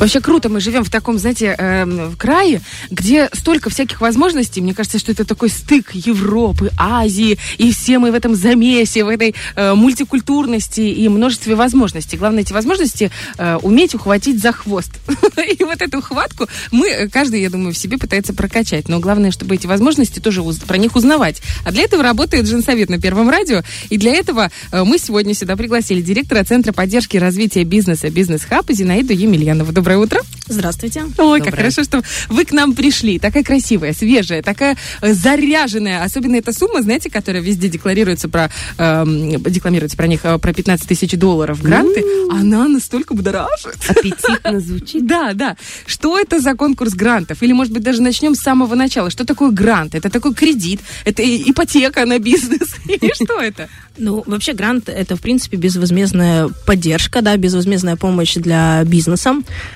Вообще круто, мы живем в таком, знаете, э, в крае, где столько всяких возможностей. Мне кажется, что это такой стык Европы, Азии, и все мы в этом замесе, в этой э, мультикультурности и множестве возможностей. Главное, эти возможности э, уметь ухватить за хвост. И вот эту хватку мы, э, каждый, я думаю, в себе пытается прокачать. Но главное, чтобы эти возможности тоже про них узнавать. А для этого работает Женсовет на Первом радио. И для этого э, мы сегодня сюда пригласили директора Центра поддержки и развития бизнеса «Бизнес Хаб» Зинаиду Емельянову. Доброе otra? Здравствуйте. Ой, Доброе. как хорошо, что вы к нам пришли. Такая красивая, свежая, такая э, заряженная. Особенно эта сумма, знаете, которая везде декларируется про, э, декламируется про них, про 15 тысяч долларов гранты. Mm. Она настолько будоражит. Аппетитно звучит. Да, да. Что это за конкурс грантов? Или, может быть, даже начнем с самого начала. Что такое грант? Это такой кредит? Это ипотека на бизнес? Или что это? Ну, вообще грант это, в принципе, безвозмездная поддержка, да, безвозмездная помощь для бизнеса.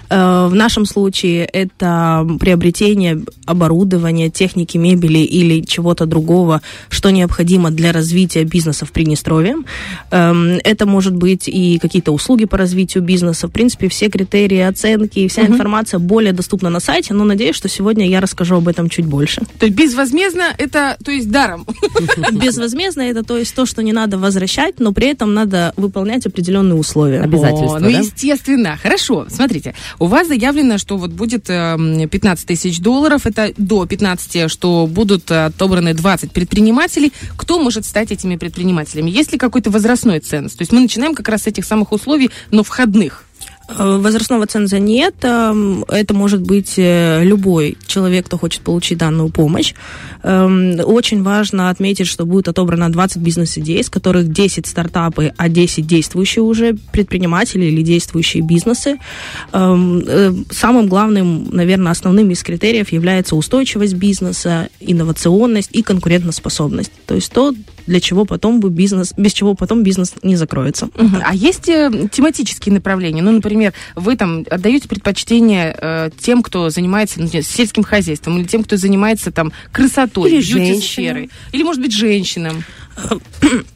Э, в нашем случае это приобретение оборудования, техники, мебели или чего-то другого, что необходимо для развития бизнеса в Приднестровье. Эм, это может быть и какие-то услуги по развитию бизнеса. В принципе, все критерии оценки и вся угу. информация более доступна на сайте, но надеюсь, что сегодня я расскажу об этом чуть больше. То есть безвозмездно это, то есть даром? Безвозмездно это, то есть то, что не надо надо возвращать, но при этом надо выполнять определенные условия. Обязательства, О, Ну, да? естественно. Хорошо. Смотрите, у вас заявлено, что вот будет 15 эм, тысяч долларов, это до 15, что будут отобраны 20 предпринимателей. Кто может стать этими предпринимателями? Есть ли какой-то возрастной ценз? То есть мы начинаем как раз с этих самых условий, но входных. Э, возрастного ценза нет. Эм, это может быть э, любой человек, кто хочет получить данную помощь. Эм, очень важно отметить, что будет отобрано 20 бизнес-идей, из которых 10 стартапы, а 10 действующие уже предприниматели или действующие бизнесы. Эм, э, самым главным, наверное, основным из критериев является устойчивость бизнеса, инновационность и конкурентоспособность. То есть то, для чего потом бы бизнес, без чего потом бизнес не закроется. Угу. А есть тематические направления? Ну, например, вы там отдаете предпочтение э, тем, кто занимается например, сельским хозяйством, или тем, кто занимается там красотой, бьюти-сферой, или, может быть, женщинам.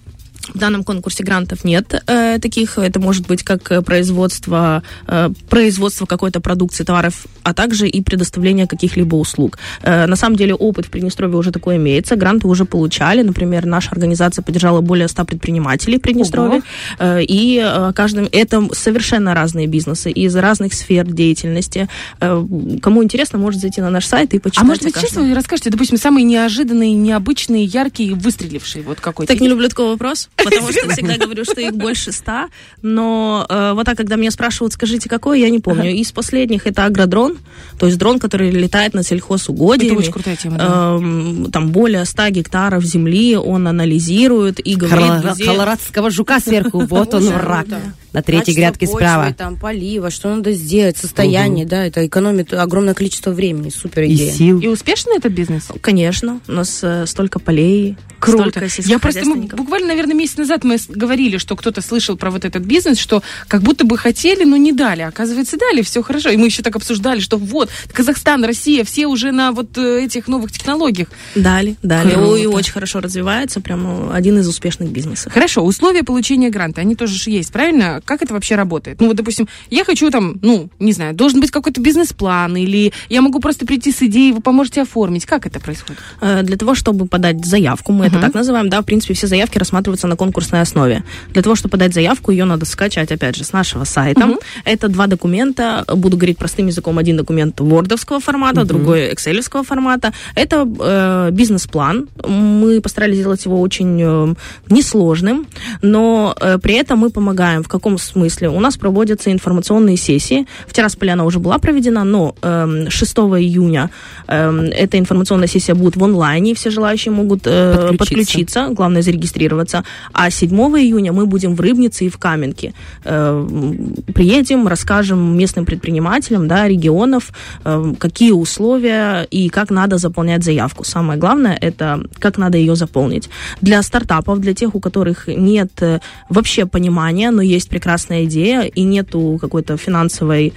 В данном конкурсе грантов нет э, таких. Это может быть как производство, э, производство какой-то продукции, товаров, а также и предоставление каких-либо услуг. Э, на самом деле опыт в Приднестровье уже такой имеется. Гранты уже получали. Например, наша организация поддержала более 100 предпринимателей в Приднестровье. Э, и э, каждым это совершенно разные бизнесы из разных сфер деятельности. Э, кому интересно, может зайти на наш сайт и почитать. А может быть, честно, вы расскажете, допустим, самые неожиданные, необычные, яркие, выстрелившие вот какой-то? Так не люблю такой вопрос потому что всегда говорю, что их больше ста. Но э, вот так, когда меня спрашивают, скажите, какой, я не помню. Из последних это агродрон, то есть дрон, который летает на сельхозугодиями. Это очень крутая тема, да. Э, там более 100 гектаров земли он анализирует и говорит. Колорадского жука сверху, вот он враг на третьей грядке почвы, справа. там полива, что надо сделать, состояние, угу. да, это экономит огромное количество времени, супер идея. И сил. И успешный этот бизнес? Конечно, у нас э, столько полей, Круто. Я просто, мы, буквально, наверное, месяц назад мы говорили, что кто-то слышал про вот этот бизнес, что как будто бы хотели, но не дали. Оказывается, дали, все хорошо. И мы еще так обсуждали, что вот, Казахстан, Россия, все уже на вот э, этих новых технологиях. Дали, дали. Круто. И очень хорошо развивается, прямо один из успешных бизнесов. Хорошо, условия получения гранта, они тоже же есть, правильно? Как это вообще работает? Ну вот, допустим, я хочу там, ну, не знаю, должен быть какой-то бизнес-план, или я могу просто прийти с идеей, вы поможете оформить. Как это происходит? Э, для того, чтобы подать заявку, мы uh-huh. это так называем, да, в принципе, все заявки рассматриваются на конкурсной основе. Для того, чтобы подать заявку, ее надо скачать, опять же, с нашего сайта. Uh-huh. Это два документа, буду говорить простым языком, один документ вордовского формата, uh-huh. другой экселевского формата. Это э, бизнес-план. Мы постарались сделать его очень э, несложным, но э, при этом мы помогаем в каком смысле смысле у нас проводятся информационные сессии. В Тирасполе она уже была проведена, но э, 6 июня э, эта информационная сессия будет в онлайне, все желающие могут э, подключиться. подключиться, главное зарегистрироваться. А 7 июня мы будем в Рыбнице и в Каменке. Э, приедем, расскажем местным предпринимателям да, регионов, э, какие условия и как надо заполнять заявку. Самое главное это как надо ее заполнить. Для стартапов, для тех, у которых нет э, вообще понимания, но есть прекрасная идея и нету какой-то финансовой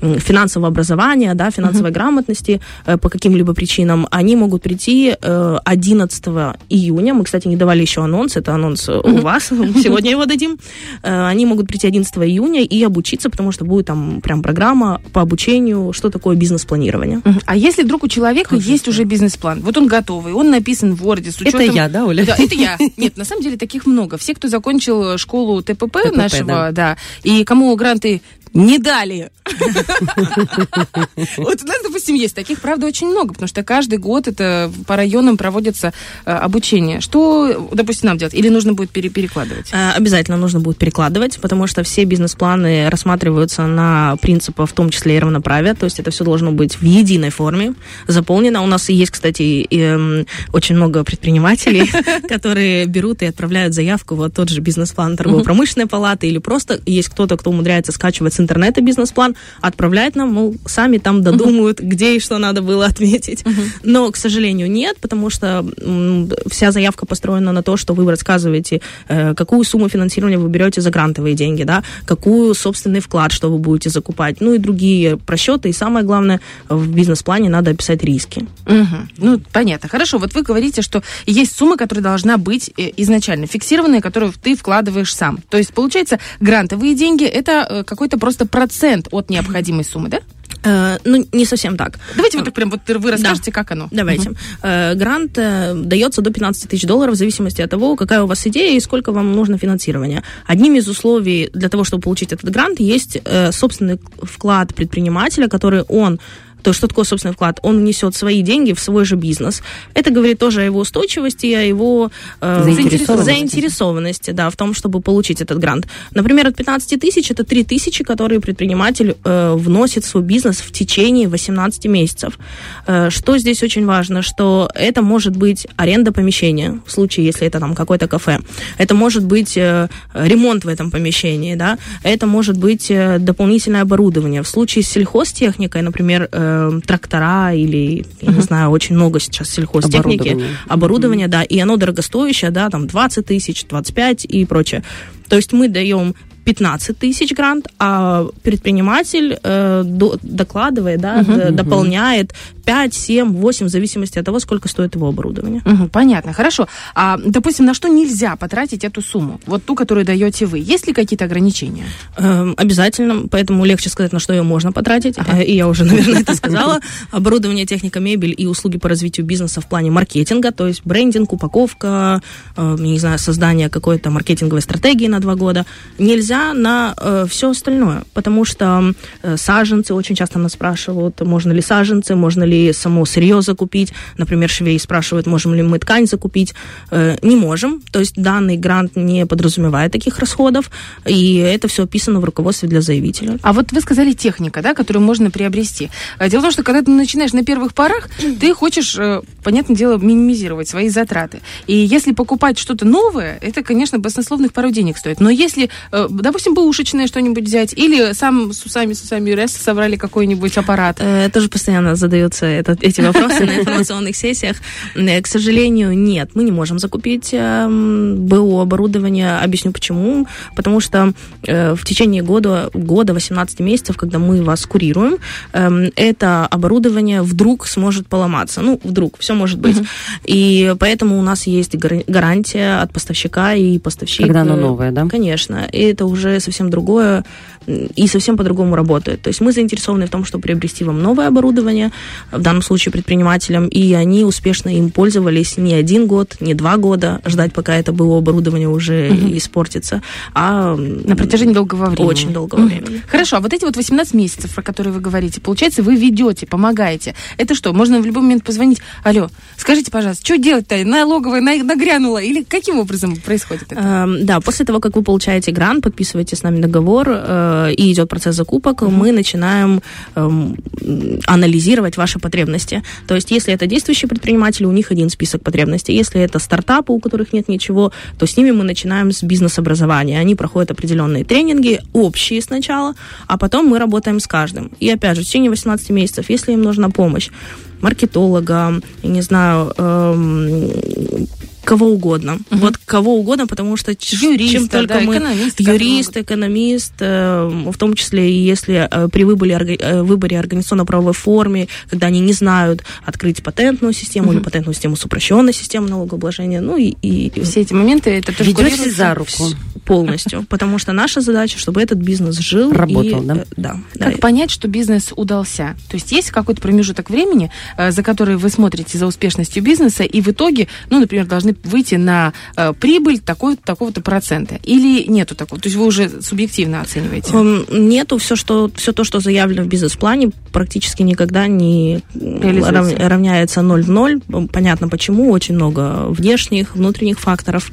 финансового образования, да, финансовой грамотности э, по каким-либо причинам, они могут прийти э, 11 июня. Мы, кстати, не давали еще анонс, это анонс э, у вас, сегодня его дадим. Э, Они могут прийти 11 июня и обучиться, потому что будет там прям программа по обучению, что такое бизнес-планирование. Мгм. А если вдруг у человека есть уже бизнес-план, вот он готовый, он написан в Word с Это учетом... я, да, Оля? Да, это я. Нет, на самом деле таких много. Все, кто закончил школу ТПП, ТПП, нашего, да. и кому гранты не дали. Вот у нас, допустим, есть таких, правда, очень много, потому что каждый год это по районам проводится э, обучение. Что, допустим, нам делать? Или нужно будет пере- перекладывать? Э, Обязательно нужно будет перекладывать, потому что все бизнес-планы рассматриваются на принципах, в том числе и равноправия, то есть это все должно быть в единой форме, заполнено. У нас есть, кстати, эм, очень много предпринимателей, которые берут и отправляют заявку, вот тот же бизнес-план торгово-промышленной палаты, или просто есть кто-то, кто умудряется скачивать с интернета бизнес-план, отправляет нам, мол, сами там додумают, где и что надо было отметить. Но, к сожалению, нет, потому что м, вся заявка построена на то, что вы рассказываете, э, какую сумму финансирования вы берете за грантовые деньги, да, какую собственный вклад, что вы будете закупать, ну и другие просчеты. И самое главное, в бизнес-плане надо описать риски. Ну, понятно. Хорошо, вот вы говорите, что есть сумма, которая должна быть э, изначально фиксированная, которую ты вкладываешь сам. То есть, получается, грантовые деньги – это э, какой-то просто процент от необходимой суммы, да? Э, ну, не совсем так. Давайте вот так прям вот вы расскажете, как оно. Давайте. Э, Грант э, дается до 15 тысяч долларов в зависимости от того, какая у вас идея и сколько вам нужно финансирования. Одним из условий для того, чтобы получить этот грант, есть собственный вклад предпринимателя, который он то есть что такое собственный вклад? Он внесет свои деньги в свой же бизнес. Это говорит тоже о его устойчивости, о его э, Заинтересованности. заинтересованности, да, в том, чтобы получить этот грант. Например, от 15 тысяч это 3 тысячи, которые предприниматель э, вносит в свой бизнес в течение 18 месяцев. Э, что здесь очень важно, что это может быть аренда помещения, в случае, если это там какое-то кафе. Это может быть э, ремонт в этом помещении, да. Это может быть э, дополнительное оборудование. В случае с сельхозтехникой, например, э, трактора или, я не знаю, очень много сейчас сельхозтехники. Оборудование. Оборудование, да, и оно дорогостоящее, да, там 20 тысяч, 25 и прочее. То есть мы даем 15 тысяч грант, а предприниматель э, до- докладывает, да, д- дополняет 5, 7, 8, в зависимости от того, сколько стоит его оборудование. Мгм, понятно, хорошо. А, допустим, на что нельзя потратить эту сумму? Вот ту, которую даете вы. Есть ли какие-то ограничения? Эм, Обязательно, поэтому легче сказать, на что ее можно потратить. Э, И я уже, наверное, это сказала. Оборудование, техника, мебель и услуги по развитию бизнеса в плане маркетинга, то есть брендинг, упаковка, э, не знаю, создание какой-то маркетинговой стратегии на два года. Нельзя на все остальное, потому что э, саженцы очень часто нас спрашивают, можно ли саженцы, можно ли само сырье закупить. Например, швей спрашивают, можем ли мы ткань закупить. Э, Не можем. То есть данный грант не подразумевает таких расходов, и это все описано в руководстве для заявителя. А вот вы сказали техника, да, которую можно приобрести. А Дело в том, что когда ты начинаешь на первых порах, ты хочешь, э, понятное дело, минимизировать свои затраты. И если покупать что-то новое, это, конечно, баснословных пару денег стоит. Но если, э, допустим, бэушечное что-нибудь взять, или сам с усами, с усами РС собрали какой-нибудь аппарат, Э, Тоже постоянно задаются этот- эти вопросы на информационных сессиях. Э, К сожалению, нет, мы не можем закупить эм, БУ оборудование. Объясню почему. Потому что э, в течение года, года 18 месяцев, когда мы вас курируем, эм, это оборудование вдруг сможет поломаться. Ну, вдруг, все может быть. И поэтому у нас есть гар- гарантия от поставщика и поставщик. Когда оно э, новое, да? Конечно. И это уже совсем другое и совсем по-другому работает. То есть мы заинтересованы в том, чтобы приобрести вам новое оборудование, в данном случае предпринимателям, и они успешно им пользовались не один год, не два года, ждать, пока это было оборудование уже испортится, а на протяжении долгого времени. очень долгого времени. Хорошо, а вот эти вот 18 месяцев, про которые вы говорите, получается, вы ведете, помогаете. Это что, можно в любой момент позвонить, алло, скажите, пожалуйста, что делать-то? Налоговая на- нагрянула? Или каким образом происходит это? Эм, Да, после того, как вы получаете грант, подписываете с нами договор э, и идет процесс закупок, мы начинаем м, анализировать ваши потребности. То есть, если это действующие предприниматели, у них один список потребностей. Если это стартапы, у которых нет ничего, то с ними мы начинаем с бизнес-образования. Они проходят определенные тренинги, общие сначала, а потом мы работаем с каждым. И опять же, в течение 18 месяцев, если им нужна помощь, маркетолога, я не знаю, эм, кого угодно. Вот кого угодно, потому что Юриста, чем только да, мы... экономисты, которые юрист, экономист, э, в том числе и если э, при выборе, э, выборе организационно-правовой формы, когда они не знают открыть патентную систему или патентную систему с упрощенной системой налогообложения, ну и, и, Все эти моменты, это тоже Ведете за руку. полностью, потому что наша задача, чтобы этот бизнес жил Работал, и, да? э, да, да. Как понять, что бизнес удался? То есть есть какой-то промежуток времени, э, за который вы смотрите за успешностью бизнеса, и в итоге, ну, например, должны выйти на э, прибыль такой, такого-то процента? Или нету такого? То есть вы уже субъективно оцениваете? Эм, Нету все, что все то, что заявлено в бизнес-плане, практически никогда не рав- равняется 0 в 0. Понятно почему, очень много внешних, внутренних факторов.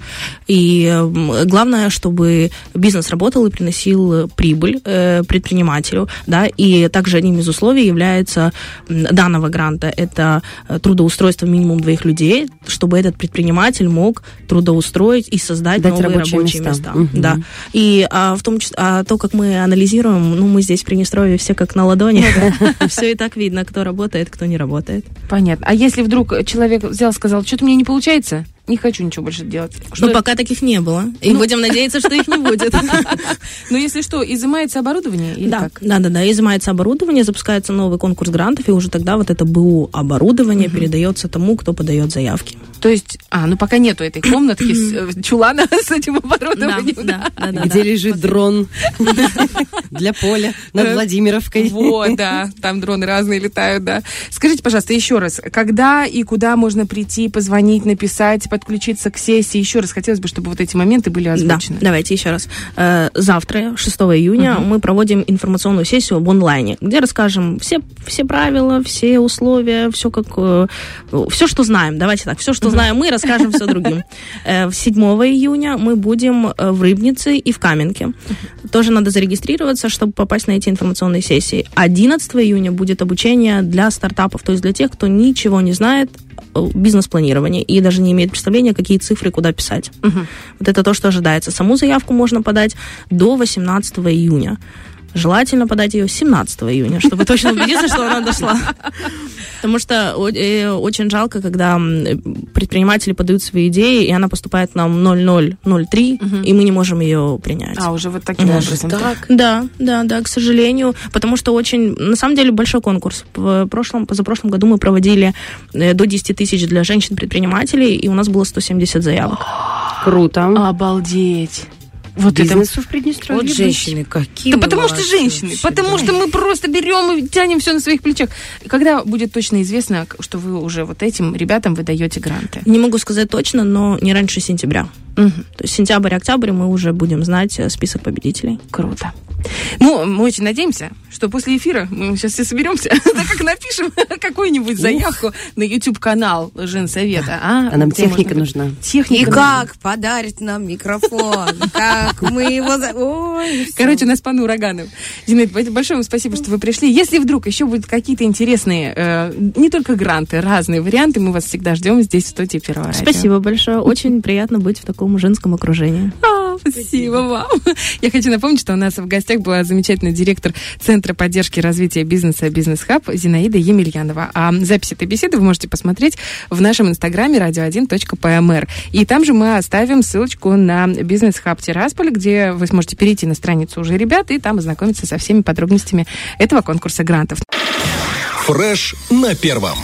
И эм, главное, чтобы бизнес работал и приносил э, прибыль э, предпринимателю. Да? И также одним из условий является данного гранта это э, трудоустройство минимум двоих людей, чтобы этот предприниматель мог трудоустроить и создать Дать новые рабочие рабочие, места. места. Мгм. Да. И а, в том числе, а, то, как мы анализируем, ну, мы здесь в Приднестровье все как на ладони. Все и так видно, кто работает, кто не работает. Понятно. А если вдруг человек взял, сказал, что-то мне не получается, не хочу ничего больше делать. Что Но пока таких не было. И будем надеяться, что их не будет. Ну, если что, изымается оборудование или Да, как? да, да, да. Изымается оборудование, запускается новый конкурс грантов, и уже тогда вот это БУ оборудование передается тому, кто подает заявки. То есть, а, ну пока нету этой комнатки, с, э, чулана с этим оборудованием. да, да, да. Где лежит дрон для поля над Э, Владимировкой. Вот, да, там дроны разные летают, да. Скажите, пожалуйста, еще раз, когда и куда можно прийти, позвонить, написать, подключиться к сессии? Еще раз хотелось бы, чтобы вот эти моменты были Да, озвучены. давайте еще раз. Э, Завтра, 6 июня, мы проводим информационную сессию в онлайне, где расскажем все, все правила, все условия, все как все, что знаем. Давайте так, все, что знаем мы, расскажем все другим. Э, 7 июня мы будем э, в Рыбнице и в Каменке. Тоже надо зарегистрироваться, чтобы попасть на эти информационные сессии. 11 июня будет обучение для стартапов, то есть для тех, кто ничего не знает о бизнес-планировании и даже не имеет представления, какие цифры куда писать. Вот это то, что ожидается. Саму заявку можно подать до 18 июня. Желательно подать ее 17 июня, чтобы точно убедиться, что она дошла. Потому что э, очень жалко, когда предприниматели подают свои идеи, и она поступает нам 0003, и мы не можем ее принять. А, уже вот таким образом. Да, да, да, к сожалению, потому что очень, на самом деле, большой конкурс. В прошлом, позапрошлом году мы проводили э, до 10 тысяч для женщин-предпринимателей, и у нас было 170 заявок. Круто. Обалдеть. Вот это Бизнесу в Приднестровье. Вот женщины, какие Да потому что женщины, вообще, потому да. что мы просто берем и тянем все на своих плечах. Когда будет точно известно, что вы уже вот этим ребятам выдаете гранты? Не могу сказать точно, но не раньше сентября. Мгм. То есть сентябрь-октябрь мы уже будем знать э, список победителей. Круто. Ну, мы очень надеемся, что после эфира мы сейчас все соберемся, да как напишем какую-нибудь заявку на YouTube-канал Женсовета. А, А нам техника нужна. Техника И как подарит нам микрофон? Как мы его... Короче, у нас пан ураганов. Зинаида, большое вам спасибо, что вы пришли. Если вдруг еще будут какие-то интересные, э, не только гранты, разные варианты, мы вас всегда ждем здесь, в студии Первого. Спасибо большое. Очень приятно быть в таком женском окружении. А, Спасибо вам. Я хочу напомнить, что у нас в гостях была замечательный директор Центра поддержки и развития бизнеса «Бизнес Хаб» Зинаида Емельянова. А запись этой беседы вы можете посмотреть в нашем инстаграме radio1.pmr. И там же мы оставим ссылочку на «Бизнес Хаб Тирасполь», где вы сможете перейти на страницу уже ребят и там ознакомиться со всеми подробностями этого конкурса грантов. Фреш на первом.